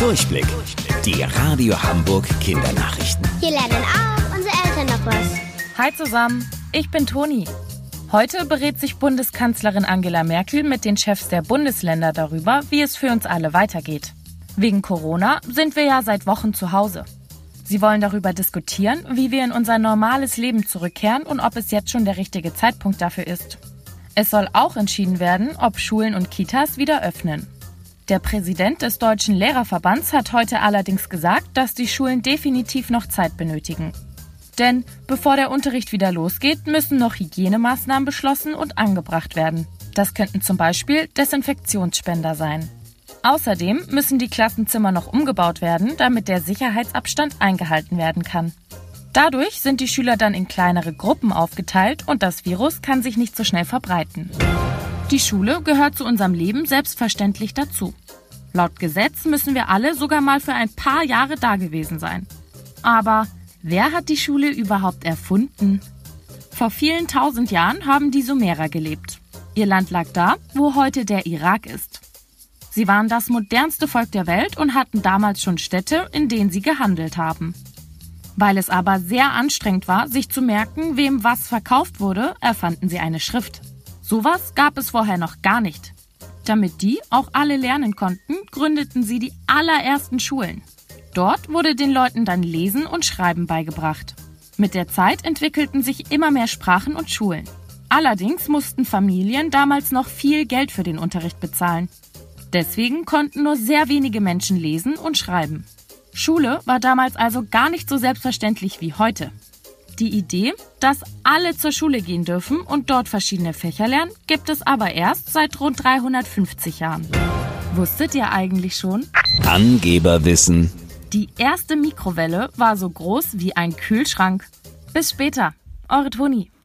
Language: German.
Durchblick. Die Radio Hamburg Kindernachrichten. Hier lernen auch unsere Eltern noch was. Hi zusammen, ich bin Toni. Heute berät sich Bundeskanzlerin Angela Merkel mit den Chefs der Bundesländer darüber, wie es für uns alle weitergeht. Wegen Corona sind wir ja seit Wochen zu Hause. Sie wollen darüber diskutieren, wie wir in unser normales Leben zurückkehren und ob es jetzt schon der richtige Zeitpunkt dafür ist. Es soll auch entschieden werden, ob Schulen und Kitas wieder öffnen. Der Präsident des Deutschen Lehrerverbands hat heute allerdings gesagt, dass die Schulen definitiv noch Zeit benötigen. Denn bevor der Unterricht wieder losgeht, müssen noch Hygienemaßnahmen beschlossen und angebracht werden. Das könnten zum Beispiel Desinfektionsspender sein. Außerdem müssen die Klassenzimmer noch umgebaut werden, damit der Sicherheitsabstand eingehalten werden kann. Dadurch sind die Schüler dann in kleinere Gruppen aufgeteilt und das Virus kann sich nicht so schnell verbreiten. Die Schule gehört zu unserem Leben selbstverständlich dazu. Laut Gesetz müssen wir alle sogar mal für ein paar Jahre dagewesen sein. Aber wer hat die Schule überhaupt erfunden? Vor vielen tausend Jahren haben die Sumerer gelebt. Ihr Land lag da, wo heute der Irak ist. Sie waren das modernste Volk der Welt und hatten damals schon Städte, in denen sie gehandelt haben. Weil es aber sehr anstrengend war, sich zu merken, wem was verkauft wurde, erfanden sie eine Schrift. Sowas gab es vorher noch gar nicht. Damit die auch alle lernen konnten, gründeten sie die allerersten Schulen. Dort wurde den Leuten dann Lesen und Schreiben beigebracht. Mit der Zeit entwickelten sich immer mehr Sprachen und Schulen. Allerdings mussten Familien damals noch viel Geld für den Unterricht bezahlen. Deswegen konnten nur sehr wenige Menschen lesen und schreiben. Schule war damals also gar nicht so selbstverständlich wie heute. Die Idee, dass alle zur Schule gehen dürfen und dort verschiedene Fächer lernen, gibt es aber erst seit rund 350 Jahren. Wusstet ihr eigentlich schon? Angeberwissen. Die erste Mikrowelle war so groß wie ein Kühlschrank. Bis später, eure Toni.